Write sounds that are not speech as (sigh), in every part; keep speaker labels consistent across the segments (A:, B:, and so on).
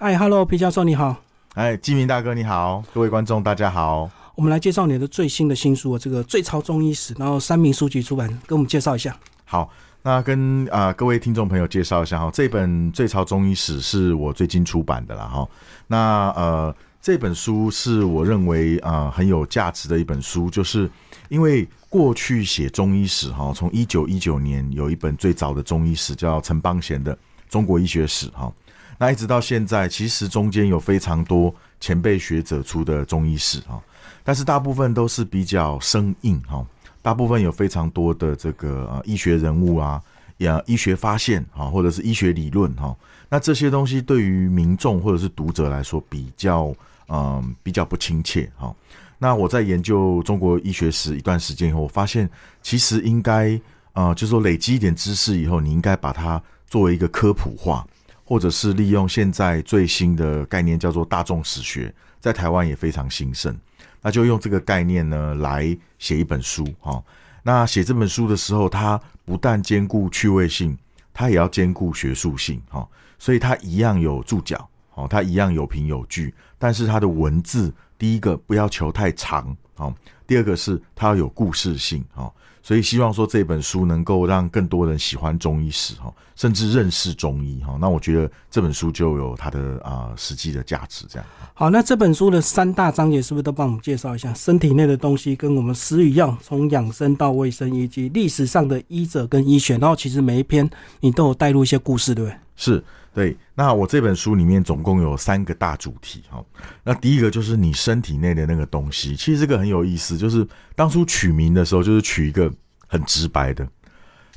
A: 嗨，Hello，皮教授你好。
B: 哎，季明大哥你好，各位观众大家好。
A: 我们来介绍你的最新的新书啊这个《最潮中医史》，然后三明书局出版，跟我们介绍一下。
B: 好，那跟啊各位听众朋友介绍一下哈，这本《最潮中医史》是我最近出版的了哈。那呃，这本书是我认为啊很有价值的一本书，就是因为过去写中医史哈，从一九一九年有一本最早的中医史叫陈邦贤的《中国医学史》哈。那一直到现在，其实中间有非常多前辈学者出的中医史哈，但是大部分都是比较生硬哈，大部分有非常多的这个呃医学人物啊，呀医学发现哈，或者是医学理论哈，那这些东西对于民众或者是读者来说比较嗯比较不亲切哈。那我在研究中国医学史一段时间以后，我发现其实应该啊，就是说累积一点知识以后，你应该把它作为一个科普化。或者是利用现在最新的概念叫做大众史学，在台湾也非常兴盛，那就用这个概念呢来写一本书哈。那写这本书的时候，它不但兼顾趣味性，它也要兼顾学术性哈。所以它一样有注脚，哦，它一样有凭有据，但是它的文字，第一个不要求太长，哦，第二个是它要有故事性，哦。所以希望说这本书能够让更多人喜欢中医史哈，甚至认识中医哈。那我觉得这本书就有它的啊实际的价值。这样
A: 好，那这本书的三大章节是不是都帮我们介绍一下身体内的东西，跟我们食与药，从养生到卫生，以及历史上的医者跟医学。然后其实每一篇你都有带入一些故事，对不对？
B: 是。对，那我这本书里面总共有三个大主题哈。那第一个就是你身体内的那个东西，其实这个很有意思，就是当初取名的时候，就是取一个很直白的。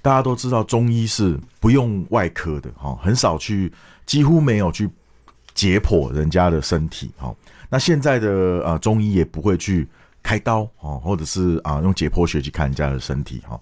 B: 大家都知道中医是不用外科的哈，很少去，几乎没有去解剖人家的身体哈。那现在的呃中医也不会去开刀哦，或者是啊用解剖学去看人家的身体哈。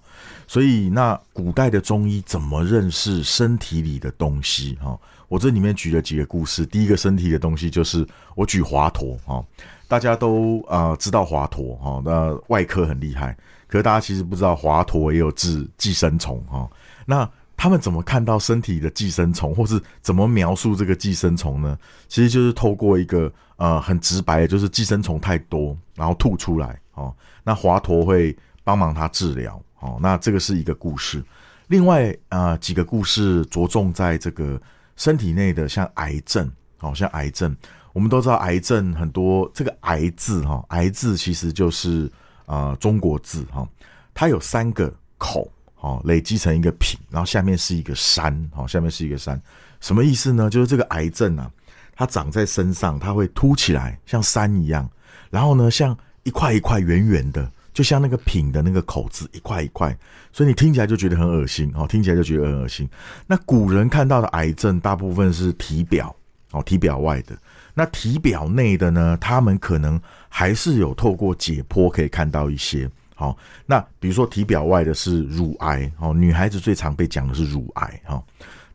B: 所以那古代的中医怎么认识身体里的东西哈？我这里面举了几个故事。第一个身体的东西就是我举华佗哈，大家都啊知道华佗哈，那外科很厉害，可是大家其实不知道华佗也有治寄生虫哈。那他们怎么看到身体的寄生虫，或是怎么描述这个寄生虫呢？其实就是透过一个呃很直白的，就是寄生虫太多，然后吐出来哦。那华佗会帮忙他治疗哦。那这个是一个故事。另外啊几个故事着重在这个。身体内的像癌症，哦，像癌症，我们都知道癌症很多。这个“癌”字，哈，“癌”字其实就是啊中国字，哈，它有三个口，哦，累积成一个品，然后下面是一个山，哦，下面是一个山，什么意思呢？就是这个癌症啊，它长在身上，它会凸起来，像山一样，然后呢，像一块一块圆圆的。就像那个品的那个口子一块一块，所以你听起来就觉得很恶心哦，听起来就觉得很恶心。那古人看到的癌症大部分是体表哦，体表外的。那体表内的呢，他们可能还是有透过解剖可以看到一些。好，那比如说体表外的是乳癌哦，女孩子最常被讲的是乳癌哈，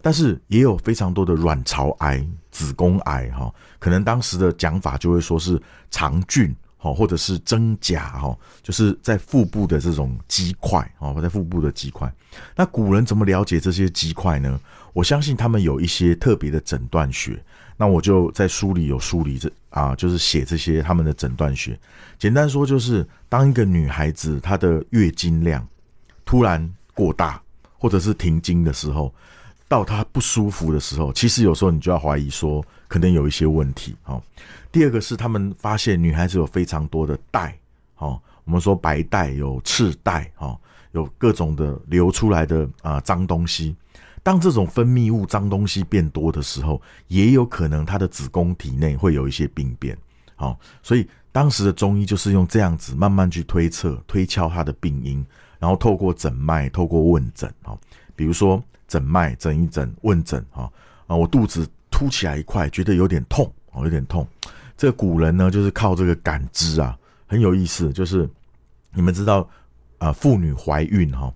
B: 但是也有非常多的卵巢癌、子宫癌哈，可能当时的讲法就会说是肠菌。哦，或者是真假哈，就是在腹部的这种肌块哦，在腹部的肌块。那古人怎么了解这些肌块呢？我相信他们有一些特别的诊断学。那我就在书里有梳理这啊，就是写这些他们的诊断学。简单说，就是当一个女孩子她的月经量突然过大，或者是停经的时候。到她不舒服的时候，其实有时候你就要怀疑说，可能有一些问题。哦，第二个是他们发现女孩子有非常多的带，哦，我们说白带有赤带，哦，有各种的流出来的啊脏东西。当这种分泌物脏东西变多的时候，也有可能她的子宫体内会有一些病变。好，所以当时的中医就是用这样子慢慢去推测、推敲她的病因，然后透过诊脉、透过问诊，哦，比如说。诊脉诊一诊，问诊啊啊！我肚子凸起来一块，觉得有点痛哦，有点痛。这古人呢，就是靠这个感知啊，很有意思。就是你们知道啊，妇女怀孕哈，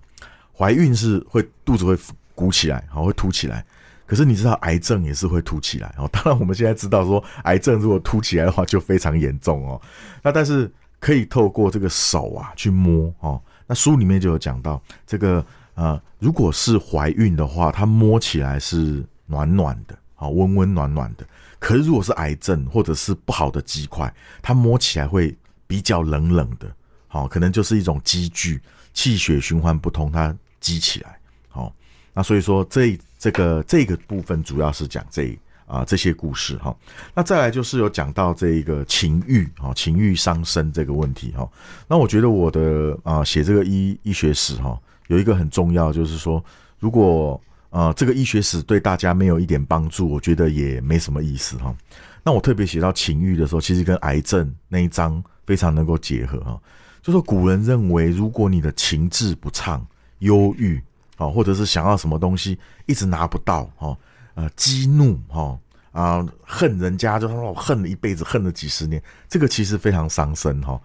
B: 怀孕是会肚子会鼓起来，好会凸起来。可是你知道癌症也是会凸起来哦。当然我们现在知道说，癌症如果凸起来的话就非常严重哦。那但是可以透过这个手啊去摸哦。那书里面就有讲到这个。啊，如果是怀孕的话，它摸起来是暖暖的，啊，温温暖暖的。可是如果是癌症或者是不好的肌块，它摸起来会比较冷冷的，好，可能就是一种积聚，气血循环不通，它积起来，好，那所以说这这个这个部分主要是讲这啊这些故事哈。那再来就是有讲到这一个情欲哈，情欲伤身这个问题哈。那我觉得我的啊写这个医医学史哈，有一个很重要就是说，如果呃，这个医学史对大家没有一点帮助，我觉得也没什么意思哈。那我特别写到情欲的时候，其实跟癌症那一章非常能够结合哈。就说古人认为，如果你的情志不畅、忧郁啊，或者是想要什么东西一直拿不到哈，呃，激怒哈啊，恨人家，就说我恨了一辈子，恨了几十年，这个其实非常伤身哈。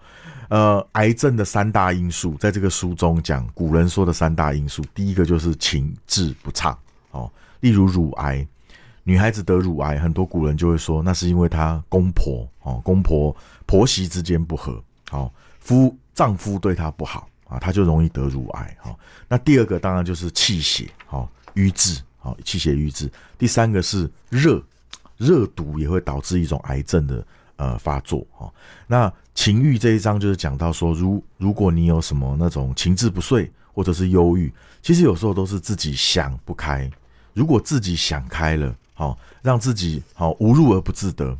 B: 呃，癌症的三大因素，在这个书中讲，古人说的三大因素，第一个就是情志不畅，哦，例如乳癌，女孩子得乳癌，很多古人就会说，那是因为她公婆，哦，公婆婆媳之间不和，哦，夫丈夫对她不好啊，她就容易得乳癌，哈。那第二个当然就是气血，哦，瘀滞，哦，气血瘀滞。第三个是热，热毒也会导致一种癌症的。呃，发作哈，那情欲这一章就是讲到说，如如果你有什么那种情志不遂或者是忧郁，其实有时候都是自己想不开。如果自己想开了，好，让自己好无入而不自得，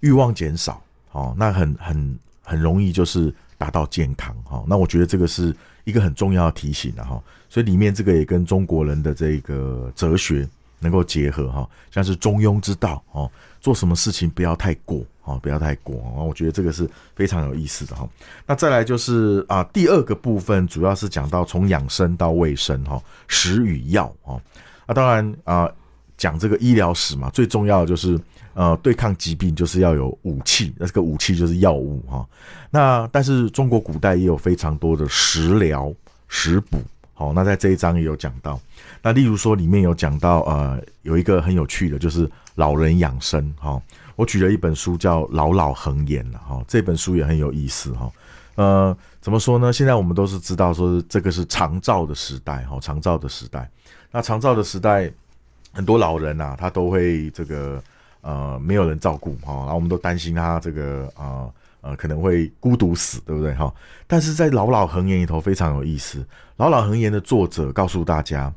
B: 欲望减少，好，那很很很容易就是达到健康哈。那我觉得这个是一个很重要的提醒的哈。所以里面这个也跟中国人的这个哲学能够结合哈，像是中庸之道哦，做什么事情不要太过。哦，不要太过啊！我觉得这个是非常有意思的哈。那再来就是啊，第二个部分主要是讲到从养生到卫生哈，食与药啊。那当然啊，讲这个医疗史嘛，最重要的就是呃，对抗疾病就是要有武器，那这个武器就是药物哈。那但是中国古代也有非常多的食疗、食补。好，那在这一章也有讲到。那例如说里面有讲到呃，有一个很有趣的，就是老人养生哈。我举了一本书叫《老老恒言》了哈，这本书也很有意思哈。呃，怎么说呢？现在我们都是知道说这个是长照的时代哈，长照的时代。那长照的时代，很多老人呐，他都会这个呃没有人照顾哈，然后我们都担心他这个啊呃可能会孤独死，对不对哈？但是在《老老恒言》里头非常有意思，《老老恒言》的作者告诉大家，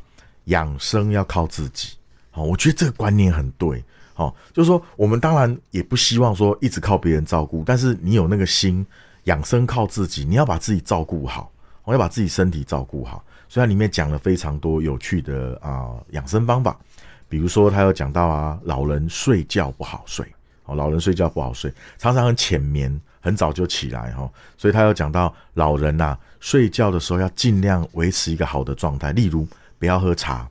B: 养生要靠自己。好，我觉得这个观念很对。好，就是说，我们当然也不希望说一直靠别人照顾，但是你有那个心，养生靠自己，你要把自己照顾好，我要把自己身体照顾好。所以它里面讲了非常多有趣的啊养生方法，比如说他有讲到啊，老人睡觉不好睡，哦，老人睡觉不好睡，常常很浅眠，很早就起来哈，所以他有讲到老人呐睡觉的时候要尽量维持一个好的状态，例如不要喝茶，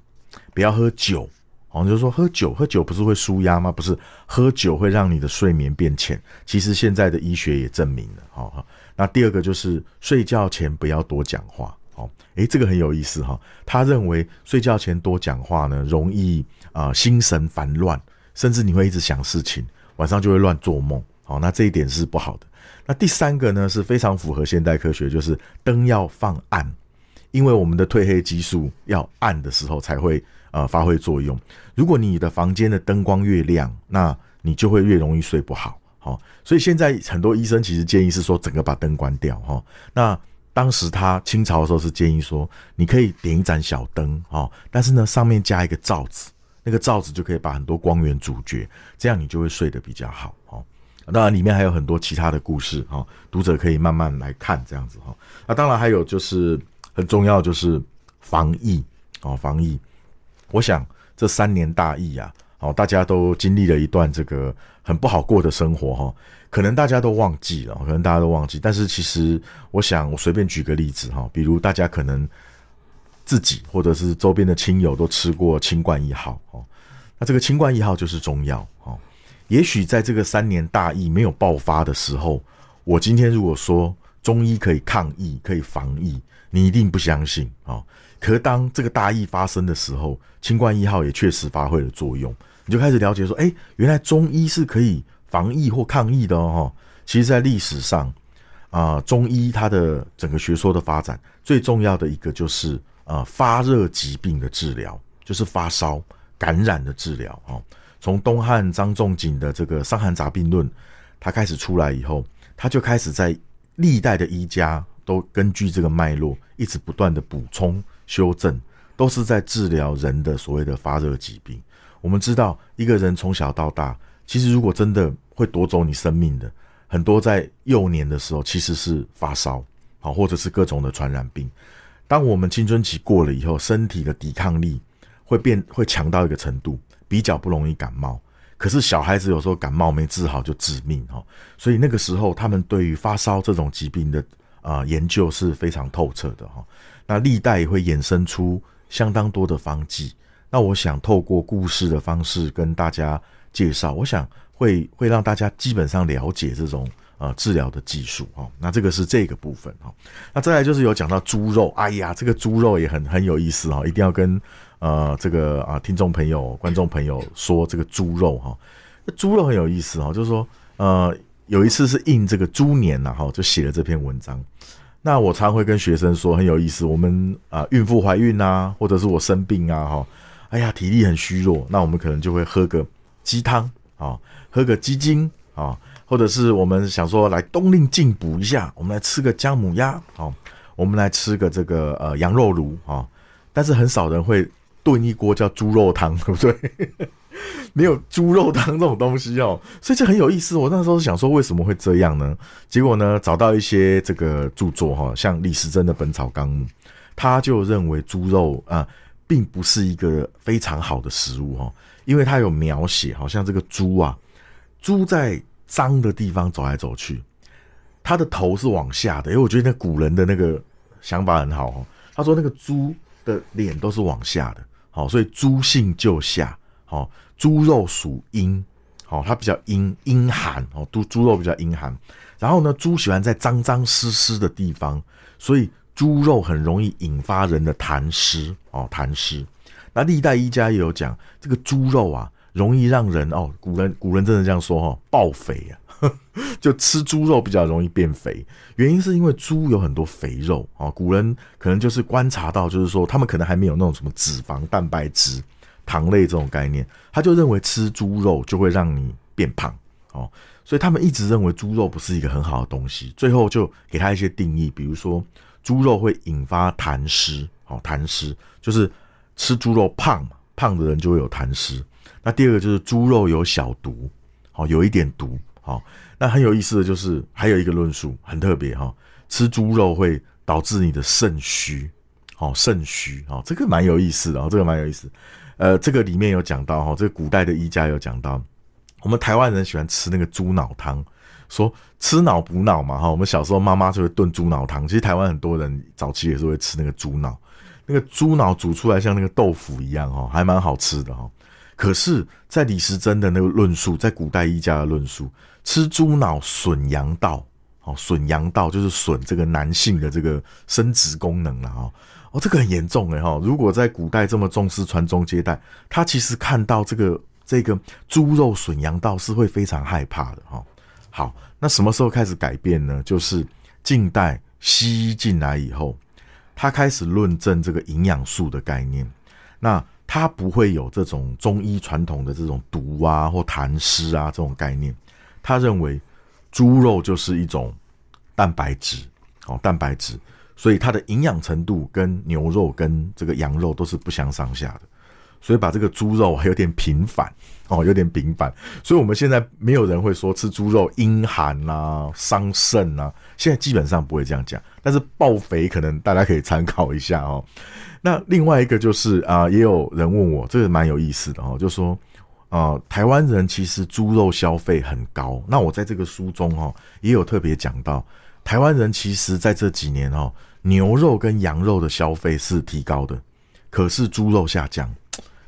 B: 不要喝酒。我们就说喝酒，喝酒不是会舒压吗？不是，喝酒会让你的睡眠变浅。其实现在的医学也证明了。好，那第二个就是睡觉前不要多讲话。好，诶，这个很有意思哈。他认为睡觉前多讲话呢，容易啊心神烦乱，甚至你会一直想事情，晚上就会乱做梦。好，那这一点是不好的。那第三个呢是非常符合现代科学，就是灯要放暗，因为我们的褪黑激素要暗的时候才会。呃，发挥作用。如果你的房间的灯光越亮，那你就会越容易睡不好。好，所以现在很多医生其实建议是说，整个把灯关掉。哈，那当时他清朝的时候是建议说，你可以点一盏小灯，哈，但是呢，上面加一个罩子，那个罩子就可以把很多光源阻绝，这样你就会睡得比较好。哈，当然里面还有很多其他的故事，哈，读者可以慢慢来看这样子。哈，那当然还有就是很重要就是防疫，哦，防疫。我想这三年大疫啊，好，大家都经历了一段这个很不好过的生活哈，可能大家都忘记了，可能大家都忘记，但是其实我想，我随便举个例子哈，比如大家可能自己或者是周边的亲友都吃过清冠一号哦，那这个清冠一号就是中药哦，也许在这个三年大疫没有爆发的时候，我今天如果说中医可以抗疫、可以防疫，你一定不相信啊。可当这个大疫发生的时候，清冠一号也确实发挥了作用，你就开始了解说，哎，原来中医是可以防疫或抗疫的哦。其实，在历史上，啊，中医它的整个学说的发展，最重要的一个就是啊，发热疾病的治疗，就是发烧感染的治疗哦。从东汉张仲景的这个《伤寒杂病论》，他开始出来以后，他就开始在历代的医家都根据这个脉络，一直不断的补充修正，都是在治疗人的所谓的发热疾病。我们知道，一个人从小到大，其实如果真的会夺走你生命的，很多在幼年的时候其实是发烧，好，或者是各种的传染病。当我们青春期过了以后，身体的抵抗力会变会强到一个程度，比较不容易感冒。可是小孩子有时候感冒没治好就致命哈，所以那个时候他们对于发烧这种疾病的啊研究是非常透彻的哈。那历代也会衍生出相当多的方剂。那我想透过故事的方式跟大家介绍，我想会会让大家基本上了解这种。呃，治疗的技术哈，那这个是这个部分哈。那再来就是有讲到猪肉，哎呀，这个猪肉也很很有意思哈，一定要跟呃这个啊听众朋友、观众朋友说这个猪肉哈。猪肉很有意思哈，就是说呃有一次是印这个猪年呐哈，就写了这篇文章。那我常会跟学生说很有意思，我们啊孕妇怀孕啊，或者是我生病啊哈，哎呀体力很虚弱，那我们可能就会喝个鸡汤啊，喝个鸡精啊。或者是我们想说来冬令进补一下，我们来吃个姜母鸭，好，我们来吃个这个呃羊肉炉啊，但是很少人会炖一锅叫猪肉汤，对不对？没有猪肉汤这种东西哦，所以这很有意思。我那时候想说为什么会这样呢？结果呢，找到一些这个著作哈，像李时珍的《本草纲目》，他就认为猪肉啊，并不是一个非常好的食物哈，因为他有描写，好像这个猪啊，猪在。脏的地方走来走去，它的头是往下的，因为我觉得那古人的那个想法很好哦。他说那个猪的脸都是往下的，好，所以猪性就下，好，猪肉属阴，好，它比较阴阴寒，哦，猪猪肉比较阴寒。然后呢，猪喜欢在脏脏湿湿的地方，所以猪肉很容易引发人的痰湿，哦，痰湿。那历代医家也有讲，这个猪肉啊。容易让人哦，古人古人真的这样说哈，暴肥啊，(laughs) 就吃猪肉比较容易变肥。原因是因为猪有很多肥肉啊，古人可能就是观察到，就是说他们可能还没有那种什么脂肪、蛋白质、糖类这种概念，他就认为吃猪肉就会让你变胖哦，所以他们一直认为猪肉不是一个很好的东西。最后就给他一些定义，比如说猪肉会引发痰湿，哦，痰湿就是吃猪肉胖嘛，胖的人就会有痰湿。那第二个就是猪肉有小毒，好有一点毒，好。那很有意思的就是还有一个论述很特别哈，吃猪肉会导致你的肾虚，好肾虚，哦这个蛮有意思的哦，这个蛮有意思。呃，这个里面有讲到哈，这个古代的医家有讲到，我们台湾人喜欢吃那个猪脑汤，说吃脑补脑嘛哈。我们小时候妈妈就会炖猪脑汤，其实台湾很多人早期也是会吃那个猪脑，那个猪脑煮出来像那个豆腐一样哈，还蛮好吃的哈。可是，在李时珍的那个论述，在古代医家的论述，吃猪脑损阳道，哦，损阳道就是损这个男性的这个生殖功能了，哈，哦，哦这个很严重哎，哈，如果在古代这么重视传宗接代，他其实看到这个这个猪肉损阳道是会非常害怕的，哈。好，那什么时候开始改变呢？就是近代西医进来以后，他开始论证这个营养素的概念，那。他不会有这种中医传统的这种毒啊或痰湿啊这种概念。他认为猪肉就是一种蛋白质，哦，蛋白质，所以它的营养程度跟牛肉跟这个羊肉都是不相上下的。所以把这个猪肉还有点平反，(laughs) 哦，有点平反。所以我们现在没有人会说吃猪肉阴寒啊、伤肾啊，现在基本上不会这样讲。但是爆肥可能大家可以参考一下哦。那另外一个就是啊，也有人问我，这个蛮有意思的哦，就说啊，台湾人其实猪肉消费很高。那我在这个书中哦，也有特别讲到，台湾人其实在这几年哦，牛肉跟羊肉的消费是提高的，可是猪肉下降，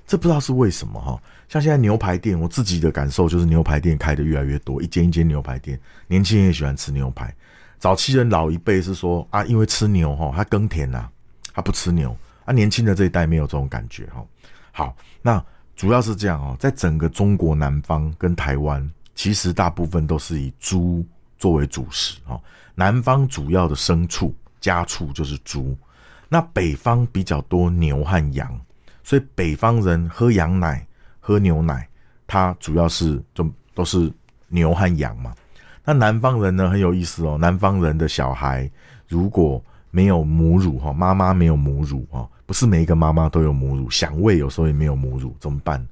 B: 这不知道是为什么哈。像现在牛排店，我自己的感受就是牛排店开的越来越多，一间一间牛排店，年轻人也喜欢吃牛排。早期人老一辈是说啊，因为吃牛哈，他耕田呐，他不吃牛。啊，年轻的这一代没有这种感觉哈。好，那主要是这样哦，在整个中国南方跟台湾，其实大部分都是以猪作为主食哈。南方主要的牲畜家畜就是猪，那北方比较多牛和羊，所以北方人喝羊奶、喝牛奶，它主要是就都是牛和羊嘛。那南方人呢很有意思哦，南方人的小孩如果没有母乳哈，妈妈没有母乳哈，不是每一个妈妈都有母乳，想喂有时候也没有母乳，怎么办？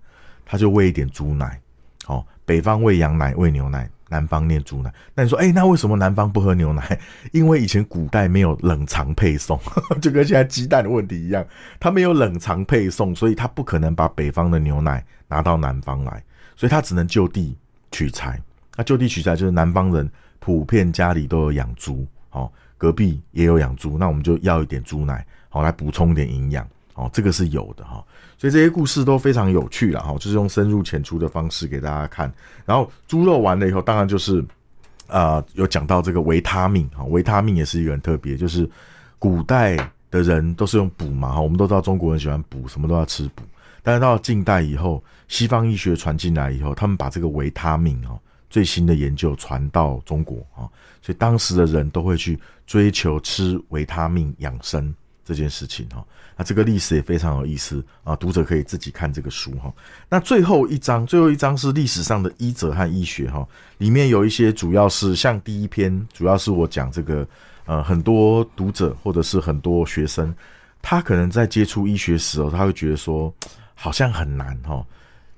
B: 他就喂一点猪奶，哦，北方喂羊奶喂牛奶，南方念猪奶。那你说，哎，那为什么南方不喝牛奶？(laughs) 因为以前古代没有冷藏配送，(laughs) 就跟现在鸡蛋的问题一样，他没有冷藏配送，所以他不可能把北方的牛奶拿到南方来，所以他只能就地取材。那就地取材就是南方人普遍家里都有养猪，哦，隔壁也有养猪，那我们就要一点猪奶，好来补充点营养，哦，这个是有的哈。所以这些故事都非常有趣了哈，就是用深入浅出的方式给大家看。然后猪肉完了以后，当然就是啊，有讲到这个维他命哈，维他命也是一个很特别，就是古代的人都是用补嘛哈，我们都知道中国人喜欢补，什么都要吃补。但是到近代以后，西方医学传进来以后，他们把这个维他命哈。最新的研究传到中国啊，所以当时的人都会去追求吃维他命养生这件事情哈。那这个历史也非常有意思啊，读者可以自己看这个书哈。那最后一章，最后一章是历史上的医者和医学哈，里面有一些主要是像第一篇，主要是我讲这个呃，很多读者或者是很多学生，他可能在接触医学时候，他会觉得说好像很难哈。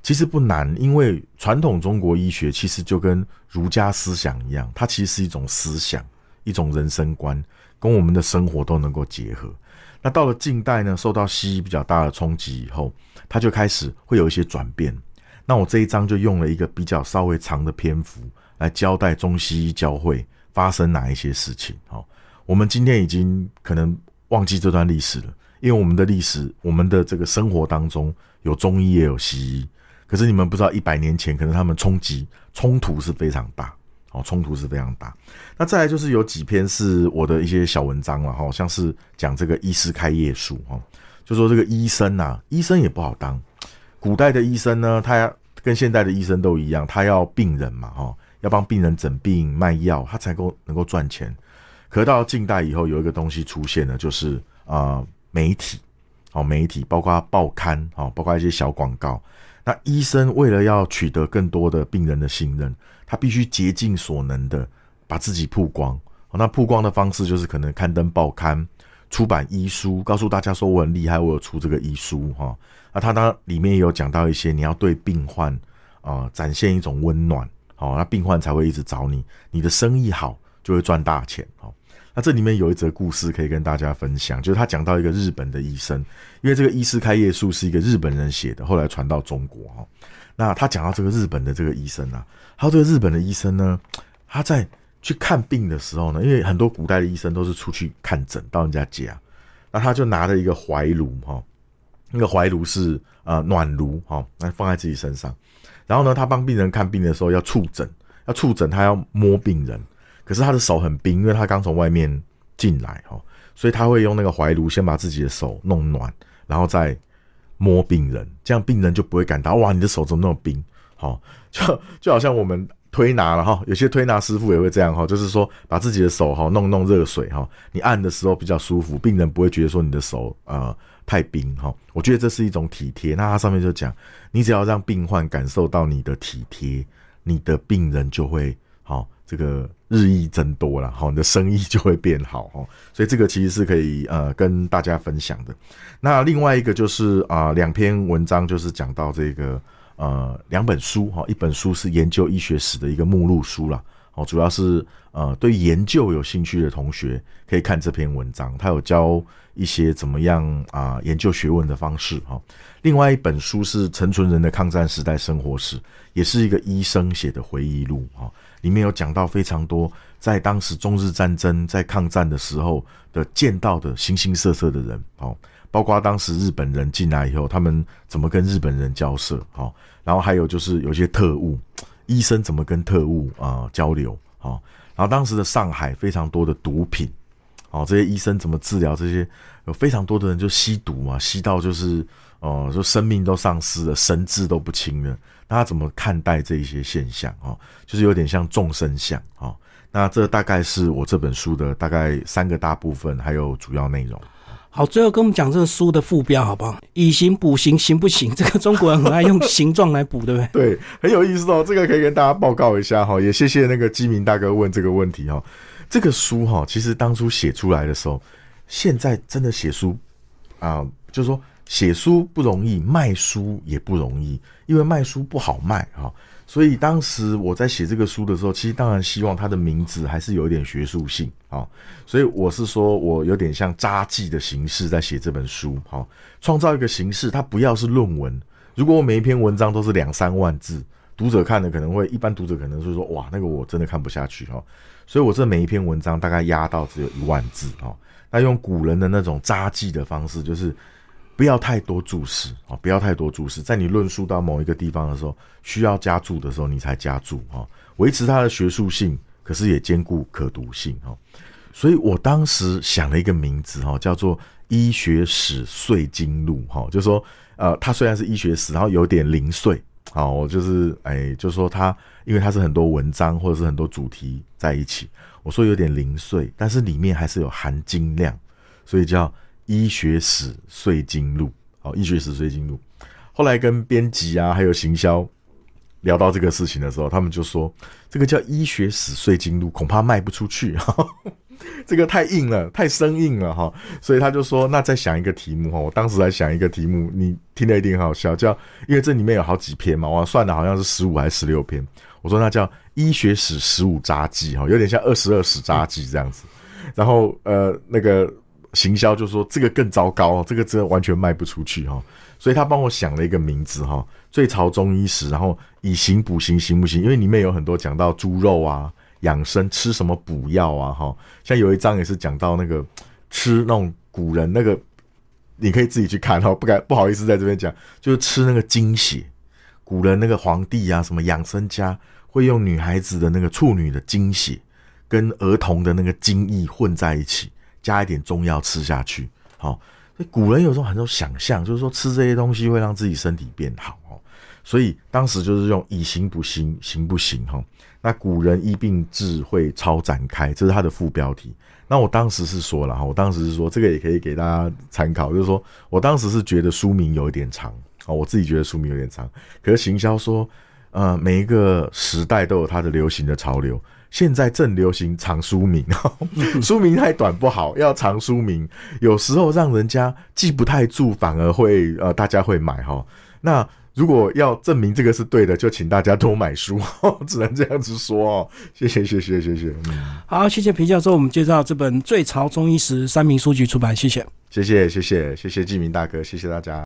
B: 其实不难，因为传统中国医学其实就跟儒家思想一样，它其实是一种思想、一种人生观，跟我们的生活都能够结合。那到了近代呢，受到西医比较大的冲击以后，它就开始会有一些转变。那我这一章就用了一个比较稍微长的篇幅来交代中西医交汇发生哪一些事情。好，我们今天已经可能忘记这段历史了，因为我们的历史，我们的这个生活当中有中医也有西医。可是你们不知道，一百年前可能他们冲击冲突是非常大，哦，冲突是非常大。那再来就是有几篇是我的一些小文章了，哈，像是讲这个医师开业术，哈，就说这个医生呐，医生也不好当。古代的医生呢，他跟现代的医生都一样，他要病人嘛，哈，要帮病人诊病卖药，他才够能够赚钱。可到近代以后，有一个东西出现了，就是啊，媒体，哦，媒体包括报刊，哦，包括一些小广告。那医生为了要取得更多的病人的信任，他必须竭尽所能的把自己曝光。那曝光的方式就是可能刊登报刊、出版医书，告诉大家说我很厉害，我有出这个医书哈。那他当里面也有讲到一些，你要对病患啊展现一种温暖，好，那病患才会一直找你，你的生意好就会赚大钱，好。那这里面有一则故事可以跟大家分享，就是他讲到一个日本的医生，因为这个医师开业术是一个日本人写的，后来传到中国哈。那他讲到这个日本的这个医生啊，还有这个日本的医生呢，他在去看病的时候呢，因为很多古代的医生都是出去看诊到人家家，那他就拿着一个怀炉哈，那个怀炉是呃暖炉哈，那放在自己身上，然后呢，他帮病人看病的时候要触诊，要触诊他要摸病人。可是他的手很冰，因为他刚从外面进来哈，所以他会用那个怀炉先把自己的手弄暖，然后再摸病人，这样病人就不会感到哇，你的手怎么那么冰？好，就 (laughs) 就好像我们推拿了哈，有些推拿师傅也会这样哈，就是说把自己的手哈弄弄热水哈，你按的时候比较舒服，病人不会觉得说你的手呃太冰哈。我觉得这是一种体贴。那他上面就讲，你只要让病患感受到你的体贴，你的病人就会好这个。日益增多了，好，你的生意就会变好，哈，所以这个其实是可以呃跟大家分享的。那另外一个就是啊，两篇文章就是讲到这个呃两本书，哈，一本书是研究医学史的一个目录书了，哦，主要是呃对研究有兴趣的同学可以看这篇文章，他有教一些怎么样啊研究学问的方式，哈。另外一本书是陈存仁的抗战时代生活史，也是一个医生写的回忆录，哈。里面有讲到非常多，在当时中日战争在抗战的时候的见到的形形色色的人，哦，包括当时日本人进来以后，他们怎么跟日本人交涉，哦，然后还有就是有些特务，医生怎么跟特务啊交流，哦，然后当时的上海非常多的毒品，哦，这些医生怎么治疗这些，有非常多的人就吸毒嘛，吸到就是。哦，说生命都丧失了，神志都不清了，那他怎么看待这一些现象？哦，就是有点像众生相。哦，那这大概是我这本书的大概三个大部分，还有主要内容。
A: 好，最后跟我们讲这个书的副标好不好？以形补形，行不行？这个中国人很爱用形状来补，对不对？(laughs)
B: 对，很有意思哦。这个可以跟大家报告一下哈，也谢谢那个基民大哥问这个问题哈。这个书哈，其实当初写出来的时候，现在真的写书啊，就是说写书不容易，卖书也不容易，因为卖书不好卖哈。所以当时我在写这个书的时候，其实当然希望它的名字还是有一点学术性啊。所以我是说我有点像札记的形式在写这本书，好，创造一个形式，它不要是论文。如果我每一篇文章都是两三万字，读者看的可能会一般读者可能是说哇，那个我真的看不下去哈。所以我这每一篇文章大概压到只有一万字哈。那用古人的那种札记的方式，就是。不要太多注释啊！不要太多注释，在你论述到某一个地方的时候，需要加注的时候，你才加注哈，维持它的学术性，可是也兼顾可读性哈。所以我当时想了一个名字哈，叫做《医学史碎经录》哈，就说呃，它虽然是医学史，然后有点零碎啊，我就是哎，就说它，因为它是很多文章或者是很多主题在一起，我说有点零碎，但是里面还是有含金量，所以叫。医学史碎金录，好，医学史碎金录。后来跟编辑啊，还有行销聊到这个事情的时候，他们就说这个叫医学史碎金录，恐怕卖不出去，(laughs) 这个太硬了，太生硬了哈。所以他就说，那再想一个题目哈。我当时在想一个题目，你听了一定很好笑，叫因为这里面有好几篇嘛，我算的好像是十五还是十六篇。我说那叫医学史十五札记哈，有点像二十二史札记这样子。然后呃，那个。行销就说这个更糟糕，这个真的完全卖不出去哈，所以他帮我想了一个名字哈，最潮中医史，然后以形补形行不行？因为里面有很多讲到猪肉啊，养生吃什么补药啊哈，像有一章也是讲到那个吃那种古人那个，你可以自己去看哈，不敢不好意思在这边讲，就是吃那个精血，古人那个皇帝啊，什么养生家会用女孩子的那个处女的精血跟儿童的那个精液混在一起。加一点中药吃下去，好。所以古人有时候很多想象，就是说吃这些东西会让自己身体变好哦。所以当时就是用以形补形，行不行哈？那古人医病智慧超展开，这是他的副标题。那我当时是说了哈，我当时是说这个也可以给大家参考，就是说我当时是觉得书名有一点长啊，我自己觉得书名有点长。可是行销说，呃，每一个时代都有它的流行的潮流。现在正流行长书名，(laughs) 书名太短不好，要长书名，有时候让人家记不太住，反而会呃大家会买哈。那如果要证明这个是对的，就请大家多买书，(laughs) 只能这样子说哦。谢谢谢谢谢谢，
A: 好，谢谢皮教授，我们介绍这本《最潮中医史》三明书局出版，谢谢，
B: 谢谢谢谢谢谢纪明大哥，谢谢大家。